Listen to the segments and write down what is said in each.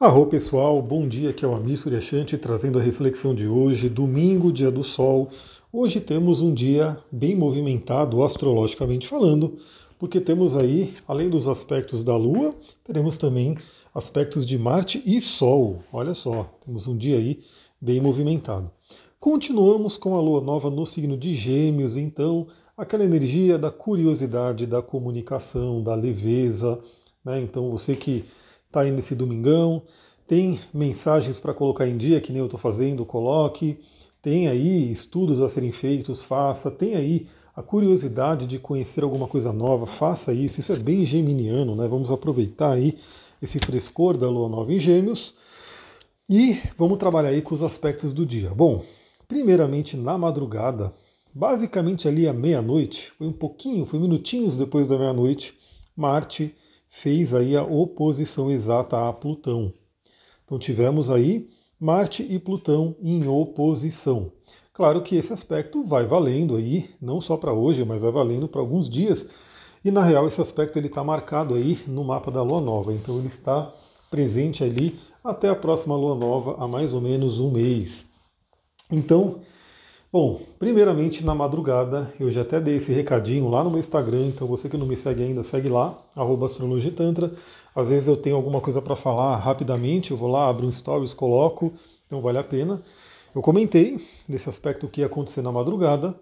Arro pessoal, bom dia, aqui é o Amir Suryashanti trazendo a reflexão de hoje, domingo, dia do sol. Hoje temos um dia bem movimentado astrologicamente falando, porque temos aí, além dos aspectos da Lua, teremos também aspectos de Marte e Sol. Olha só, temos um dia aí bem movimentado. Continuamos com a Lua nova no signo de Gêmeos, então aquela energia da curiosidade, da comunicação, da leveza, né? Então você que está aí nesse domingão, tem mensagens para colocar em dia, que nem eu estou fazendo, coloque, tem aí estudos a serem feitos, faça, tem aí a curiosidade de conhecer alguma coisa nova, faça isso, isso é bem geminiano, né? Vamos aproveitar aí esse frescor da lua nova em gêmeos. E vamos trabalhar aí com os aspectos do dia. Bom, primeiramente na madrugada, basicamente ali à meia-noite, foi um pouquinho, foi minutinhos depois da meia-noite, Marte fez aí a oposição exata a Plutão. Então tivemos aí Marte e Plutão em oposição. Claro que esse aspecto vai valendo aí, não só para hoje, mas vai valendo para alguns dias. E na real esse aspecto ele está marcado aí no mapa da Lua Nova, então ele está presente ali até a próxima Lua Nova há mais ou menos um mês. Então Bom, primeiramente na madrugada, eu já até dei esse recadinho lá no meu Instagram, então você que não me segue ainda, segue lá, astrologitantra. Às vezes eu tenho alguma coisa para falar rapidamente, eu vou lá, abro um stories, coloco, então vale a pena. Eu comentei desse aspecto que ia acontecer na madrugada.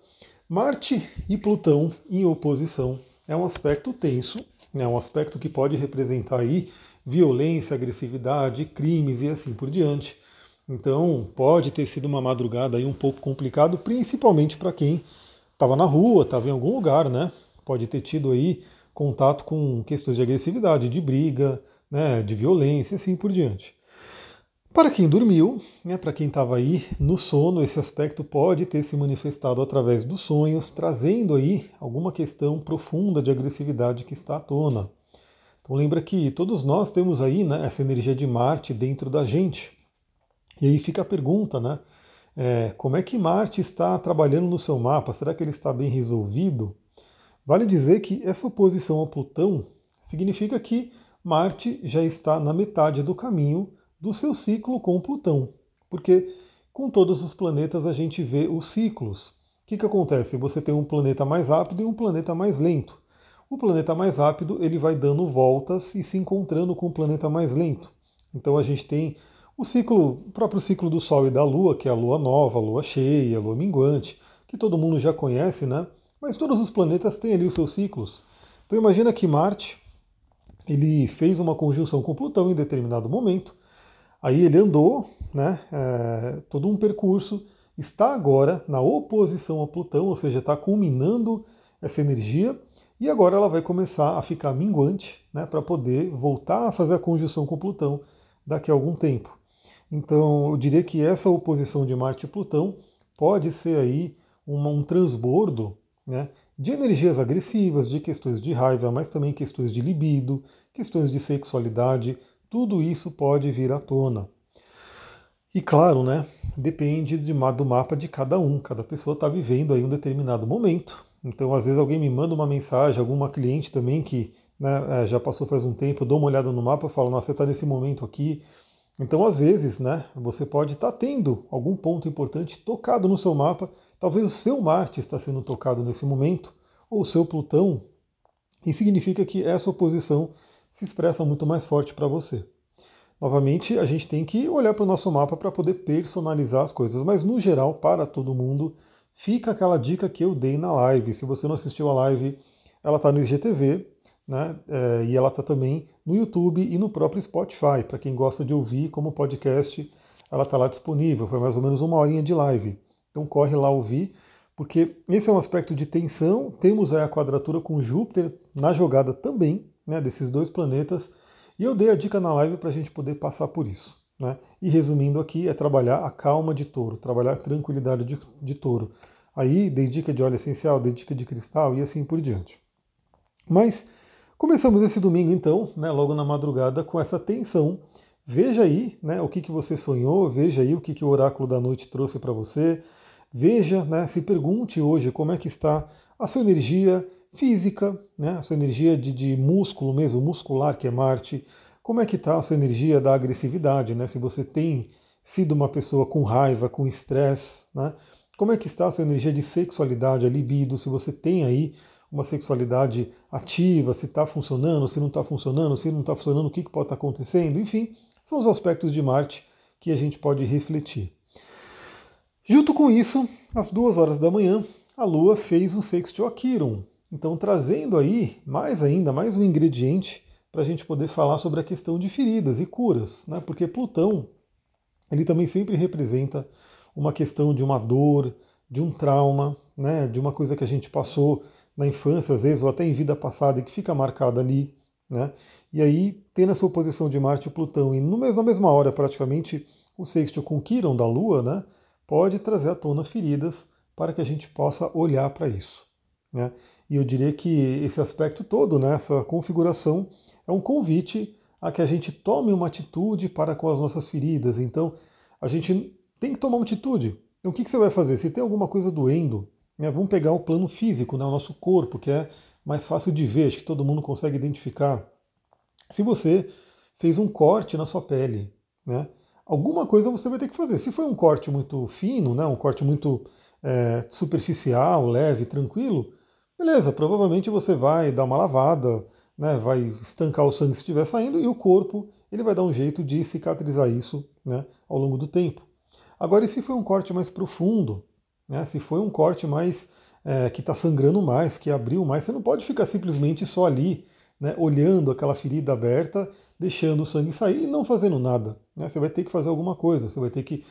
Marte e Plutão em oposição é um aspecto tenso, é né, um aspecto que pode representar aí violência, agressividade, crimes e assim por diante. Então pode ter sido uma madrugada aí um pouco complicado, principalmente para quem estava na rua, estava em algum lugar, né? Pode ter tido aí contato com questões de agressividade, de briga, né, de violência, assim por diante. Para quem dormiu, né, para quem estava aí no sono, esse aspecto pode ter se manifestado através dos sonhos, trazendo aí alguma questão profunda de agressividade que está à tona. Então lembra que todos nós temos aí né, essa energia de Marte dentro da gente. E aí fica a pergunta, né? É, como é que Marte está trabalhando no seu mapa? Será que ele está bem resolvido? Vale dizer que essa oposição a Plutão significa que Marte já está na metade do caminho do seu ciclo com Plutão. Porque com todos os planetas a gente vê os ciclos. O que, que acontece? Você tem um planeta mais rápido e um planeta mais lento. O planeta mais rápido ele vai dando voltas e se encontrando com o planeta mais lento. Então a gente tem o ciclo, o próprio ciclo do Sol e da Lua, que é a Lua nova, a Lua cheia, a Lua minguante, que todo mundo já conhece, né? Mas todos os planetas têm ali os seus ciclos. Então imagina que Marte, ele fez uma conjunção com Plutão em determinado momento, aí ele andou, né? É, todo um percurso, está agora na oposição a Plutão, ou seja, está culminando essa energia, e agora ela vai começar a ficar minguante, né? Para poder voltar a fazer a conjunção com Plutão daqui a algum tempo. Então, eu diria que essa oposição de Marte e Plutão pode ser aí uma, um transbordo né, de energias agressivas, de questões de raiva, mas também questões de libido, questões de sexualidade, tudo isso pode vir à tona. E claro, né, depende de, do mapa de cada um, cada pessoa está vivendo aí um determinado momento. Então, às vezes alguém me manda uma mensagem, alguma cliente também que né, é, já passou faz um tempo, dou uma olhada no mapa e falo, nossa, você está nesse momento aqui, então, às vezes, né, você pode estar tá tendo algum ponto importante tocado no seu mapa. Talvez o seu Marte está sendo tocado nesse momento, ou o seu Plutão, e significa que essa oposição se expressa muito mais forte para você. Novamente, a gente tem que olhar para o nosso mapa para poder personalizar as coisas, mas no geral, para todo mundo, fica aquela dica que eu dei na live. Se você não assistiu a live, ela está no IGTV, né? É, e ela está também no YouTube e no próprio Spotify. Para quem gosta de ouvir como podcast, ela está lá disponível. Foi mais ou menos uma horinha de live. Então corre lá ouvir, porque esse é um aspecto de tensão. Temos aí a quadratura com Júpiter na jogada também, né, desses dois planetas. E eu dei a dica na live para a gente poder passar por isso. Né? E resumindo aqui, é trabalhar a calma de touro, trabalhar a tranquilidade de, de touro. Aí dei dica de óleo essencial, dei dica de cristal e assim por diante. Mas Começamos esse domingo, então, né, logo na madrugada, com essa tensão. Veja aí né, o que, que você sonhou, veja aí o que, que o oráculo da noite trouxe para você. Veja, né, se pergunte hoje como é que está a sua energia física, né, a sua energia de, de músculo mesmo, muscular, que é Marte, como é que está a sua energia da agressividade, né? Se você tem sido uma pessoa com raiva, com estresse, né? Como é que está a sua energia de sexualidade, a libido, se você tem aí uma sexualidade ativa, se está funcionando, se não está funcionando, se não está funcionando, o que, que pode estar tá acontecendo, enfim, são os aspectos de Marte que a gente pode refletir. Junto com isso, às duas horas da manhã, a Lua fez um sexto a Quiron, então trazendo aí mais ainda, mais um ingrediente para a gente poder falar sobre a questão de feridas e curas, né? porque Plutão ele também sempre representa uma questão de uma dor, de um trauma, né? de uma coisa que a gente passou na infância, às vezes, ou até em vida passada, e que fica marcada ali. Né? E aí, tendo essa oposição de Marte e Plutão, e na mesma hora, praticamente, o sexto com Quiron da Lua, né? pode trazer à tona feridas para que a gente possa olhar para isso. Né? E eu diria que esse aspecto todo, né, essa configuração, é um convite a que a gente tome uma atitude para com as nossas feridas. Então, a gente tem que tomar uma atitude. Então, o que, que você vai fazer? Se tem alguma coisa doendo, né, vamos pegar o plano físico, né, o nosso corpo, que é mais fácil de ver, acho que todo mundo consegue identificar. Se você fez um corte na sua pele, né, alguma coisa você vai ter que fazer. Se foi um corte muito fino, né, um corte muito é, superficial, leve, tranquilo, beleza, provavelmente você vai dar uma lavada, né, vai estancar o sangue se estiver saindo e o corpo ele vai dar um jeito de cicatrizar isso né, ao longo do tempo. Agora, e se foi um corte mais profundo, né, se foi um corte mais é, que está sangrando mais, que abriu mais, você não pode ficar simplesmente só ali, né, olhando aquela ferida aberta, deixando o sangue sair e não fazendo nada. Né? Você vai ter que fazer alguma coisa, você vai ter que,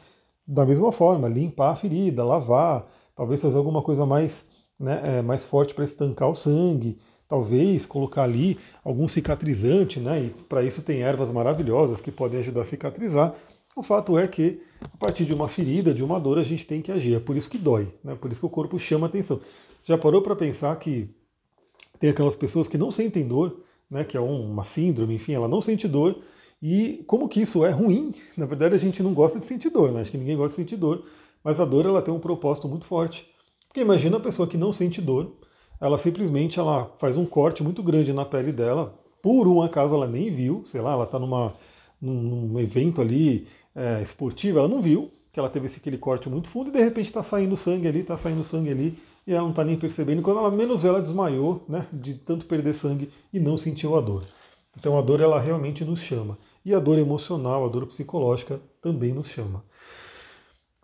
da mesma forma, limpar a ferida, lavar, talvez fazer alguma coisa mais, né, é, mais forte para estancar o sangue, talvez colocar ali algum cicatrizante, né? E para isso tem ervas maravilhosas que podem ajudar a cicatrizar. O fato é que, a partir de uma ferida, de uma dor, a gente tem que agir. É por isso que dói, né? por isso que o corpo chama atenção. Já parou para pensar que tem aquelas pessoas que não sentem dor, né? que é uma síndrome, enfim, ela não sente dor, e como que isso é ruim? Na verdade, a gente não gosta de sentir dor, né? acho que ninguém gosta de sentir dor, mas a dor ela tem um propósito muito forte. Porque imagina a pessoa que não sente dor, ela simplesmente ela faz um corte muito grande na pele dela, por um acaso ela nem viu, sei lá, ela está numa, num, evento ali é, esportivo, ela não viu que ela teve esse, aquele corte muito fundo e de repente está saindo sangue ali, está saindo sangue ali e ela não está nem percebendo. Quando ela menos vê, ela desmaiou, né, de tanto perder sangue e não sentiu a dor. Então a dor ela realmente nos chama. E a dor emocional, a dor psicológica também nos chama.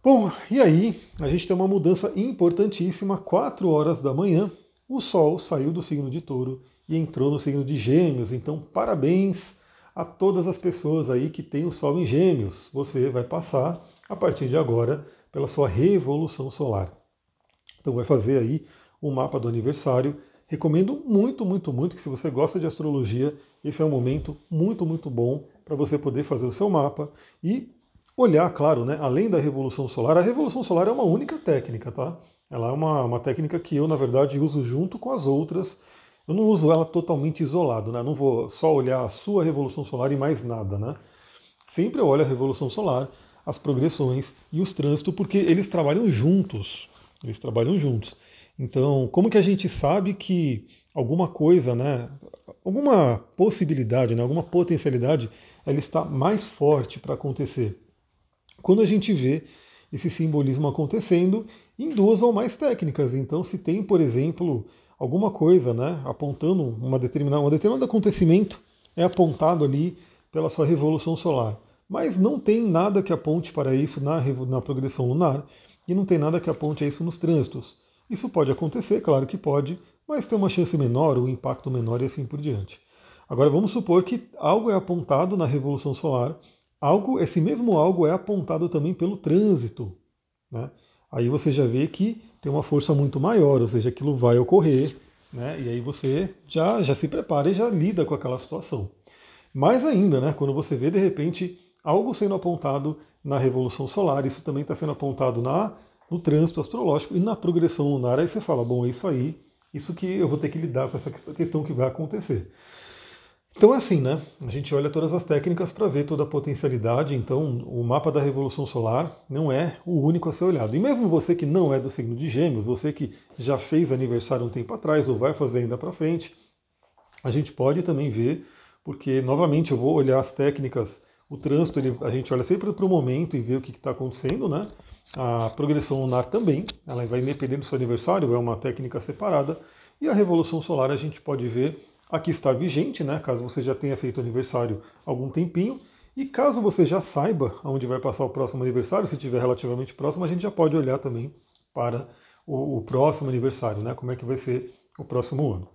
Bom, e aí a gente tem uma mudança importantíssima, 4 horas da manhã, o Sol saiu do signo de touro e entrou no signo de gêmeos. Então, parabéns a todas as pessoas aí que têm o Sol em Gêmeos. Você vai passar, a partir de agora, pela sua revolução solar. Então vai fazer aí o um mapa do aniversário. Recomendo muito, muito, muito que se você gosta de astrologia, esse é um momento muito, muito bom para você poder fazer o seu mapa e olhar, claro, né, além da revolução solar. A revolução solar é uma única técnica, tá? Ela é uma, uma técnica que eu, na verdade, uso junto com as outras eu não uso ela totalmente isolado, né? Não vou só olhar a sua revolução solar e mais nada, né? Sempre eu olho a revolução solar, as progressões e os trânsitos, porque eles trabalham juntos. Eles trabalham juntos. Então, como que a gente sabe que alguma coisa, né, alguma possibilidade, né, alguma potencialidade, ela está mais forte para acontecer? Quando a gente vê esse simbolismo acontecendo em duas ou mais técnicas. Então, se tem, por exemplo, alguma coisa, né, apontando uma determinada, um determinado acontecimento é apontado ali pela sua revolução solar. Mas não tem nada que aponte para isso na, na progressão lunar e não tem nada que aponte a isso nos trânsitos. Isso pode acontecer, claro que pode, mas tem uma chance menor, um impacto menor e assim por diante. Agora vamos supor que algo é apontado na revolução solar, algo, esse mesmo algo é apontado também pelo trânsito. Né? Aí você já vê que tem uma força muito maior, ou seja, aquilo vai ocorrer, né? E aí você já, já se prepara e já lida com aquela situação. Mais ainda, né? Quando você vê de repente algo sendo apontado na revolução solar, isso também está sendo apontado na no trânsito astrológico e na progressão lunar, aí você fala, bom, é isso aí, isso que eu vou ter que lidar com essa questão que vai acontecer. Então é assim, né? A gente olha todas as técnicas para ver toda a potencialidade. Então, o mapa da Revolução Solar não é o único a ser olhado. E mesmo você que não é do signo de Gêmeos, você que já fez aniversário um tempo atrás ou vai fazer ainda para frente, a gente pode também ver porque novamente eu vou olhar as técnicas, o trânsito, ele, a gente olha sempre para o momento e vê o que está acontecendo, né? A progressão lunar também, ela vai depender do seu aniversário, é uma técnica separada. E a revolução solar a gente pode ver, aqui está vigente, né? Caso você já tenha feito aniversário há algum tempinho. E caso você já saiba aonde vai passar o próximo aniversário, se estiver relativamente próximo, a gente já pode olhar também para o, o próximo aniversário, né? Como é que vai ser o próximo ano.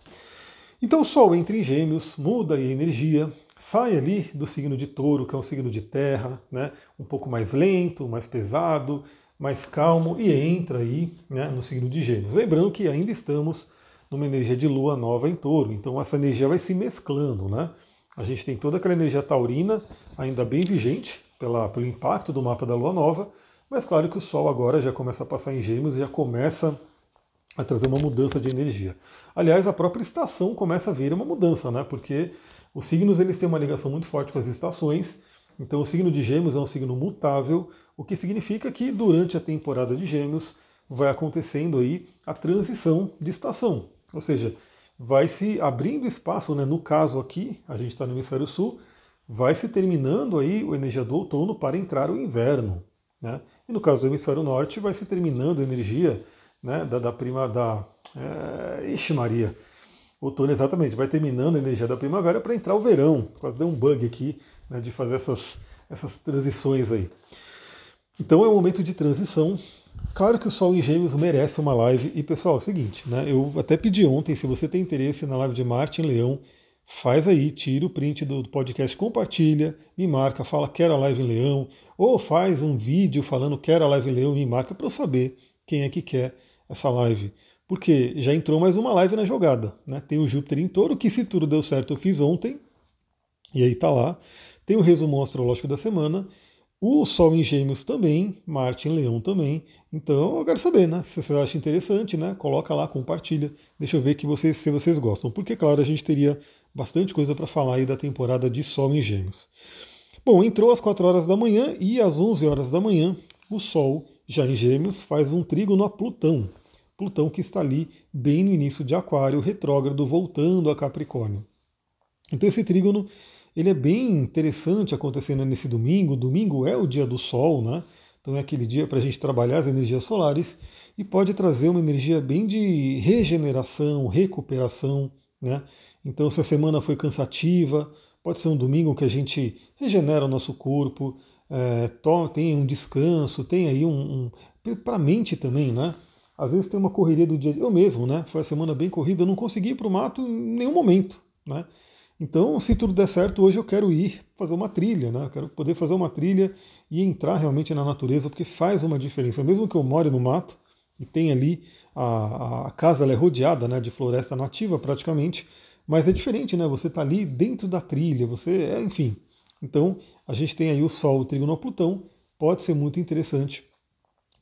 Então o Sol entra em Gêmeos, muda a energia, sai ali do signo de Touro, que é um signo de terra, né? Um pouco mais lento, mais pesado, mais calmo e entra aí né, no signo de Gêmeos. Lembrando que ainda estamos numa energia de lua nova em touro, então essa energia vai se mesclando, né? A gente tem toda aquela energia taurina ainda bem vigente pela, pelo impacto do mapa da lua nova, mas claro que o Sol agora já começa a passar em Gêmeos e já começa a trazer uma mudança de energia. Aliás, a própria estação começa a vir uma mudança, né? Porque os signos eles têm uma ligação muito forte com as estações. Então, o signo de Gêmeos é um signo mutável, o que significa que durante a temporada de Gêmeos vai acontecendo aí a transição de estação. Ou seja, vai se abrindo espaço, né? no caso aqui, a gente está no hemisfério sul, vai se terminando aí a energia do outono para entrar o inverno. Né? E no caso do hemisfério norte, vai se terminando a energia né, da, da prima da. É, ixi, Maria. Outono, exatamente, vai terminando a energia da primavera para entrar o verão. Quase deu um bug aqui né, de fazer essas, essas transições aí. Então é um momento de transição Claro que o Sol em Gêmeos merece uma live. E pessoal, é o seguinte, né? Eu até pedi ontem, se você tem interesse na live de Marte em Leão, faz aí, tira o print do podcast, compartilha, me marca, fala quero a live em Leão, ou faz um vídeo falando quero a live em Leão, me marca para eu saber quem é que quer essa live. Porque já entrou mais uma live na jogada, né? Tem o Júpiter em Touro, que se tudo deu certo eu fiz ontem, e aí tá lá. Tem o resumo astrológico da semana o Sol em Gêmeos também, Marte em Leão também. Então eu quero saber, né? Se vocês acham interessante, né? Coloca lá, compartilha. Deixa eu ver que vocês, se vocês gostam. Porque, claro, a gente teria bastante coisa para falar aí da temporada de Sol em Gêmeos. Bom, entrou às 4 horas da manhã e às 11 horas da manhã o Sol, já em Gêmeos, faz um trígono a Plutão. Plutão que está ali bem no início de Aquário, retrógrado, voltando a Capricórnio. Então esse trígono ele é bem interessante acontecendo nesse domingo. Domingo é o dia do Sol, né? Então é aquele dia para a gente trabalhar as energias solares e pode trazer uma energia bem de regeneração, recuperação, né? Então se a semana foi cansativa, pode ser um domingo que a gente regenera o nosso corpo, é, tem um descanso, tem aí um, um para a mente também, né? Às vezes tem uma correria do dia. Eu mesmo, né? Foi a semana bem corrida, eu não consegui ir para o mato em nenhum momento, né? Então, se tudo der certo, hoje eu quero ir fazer uma trilha, né? Eu quero poder fazer uma trilha e entrar realmente na natureza, porque faz uma diferença. Mesmo que eu more no mato e tenha ali a, a casa é rodeada né, de floresta nativa praticamente, mas é diferente, né? Você está ali dentro da trilha, você é, enfim. Então, a gente tem aí o Sol, o Trígono a Plutão, pode ser muito interessante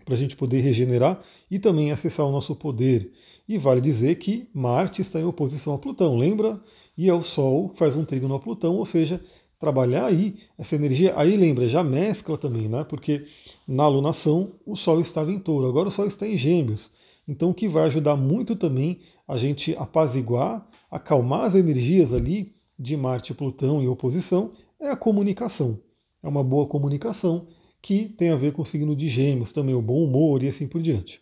para a gente poder regenerar e também acessar o nosso poder. E vale dizer que Marte está em oposição a Plutão, lembra? E é o Sol faz um trígono a Plutão, ou seja, trabalhar aí essa energia. Aí lembra, já mescla também, né? Porque na alunação o Sol estava em touro, agora o Sol está em gêmeos. Então o que vai ajudar muito também a gente apaziguar, acalmar as energias ali de Marte e Plutão em oposição é a comunicação. É uma boa comunicação que tem a ver com o signo de Gêmeos, também o bom humor e assim por diante.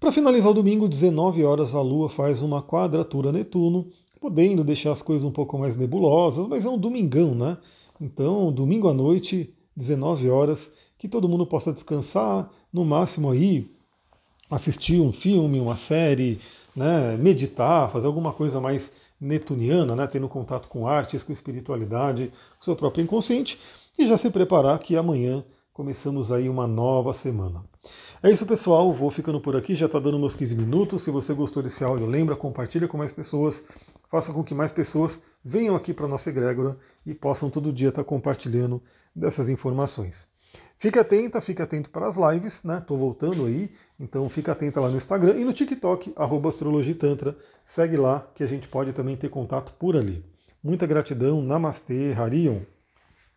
Para finalizar o domingo, 19 horas, a Lua faz uma quadratura Netuno, podendo deixar as coisas um pouco mais nebulosas, mas é um domingão, né? Então, domingo à noite, 19 horas, que todo mundo possa descansar, no máximo aí assistir um filme, uma série, né, meditar, fazer alguma coisa mais netuniana, né, tendo contato com artes, com espiritualidade, com seu próprio inconsciente, e já se preparar que amanhã começamos aí uma nova semana. É isso, pessoal. Vou ficando por aqui. Já está dando meus 15 minutos. Se você gostou desse áudio, lembra, compartilha com mais pessoas. Faça com que mais pessoas venham aqui para a nossa egrégora e possam todo dia estar tá compartilhando dessas informações. Fique atenta, fique atento para as lives, né? Estou voltando aí, então fique atenta lá no Instagram e no TikTok, arroba astrologitantra. Segue lá que a gente pode também ter contato por ali. Muita gratidão, Namastê, Harion.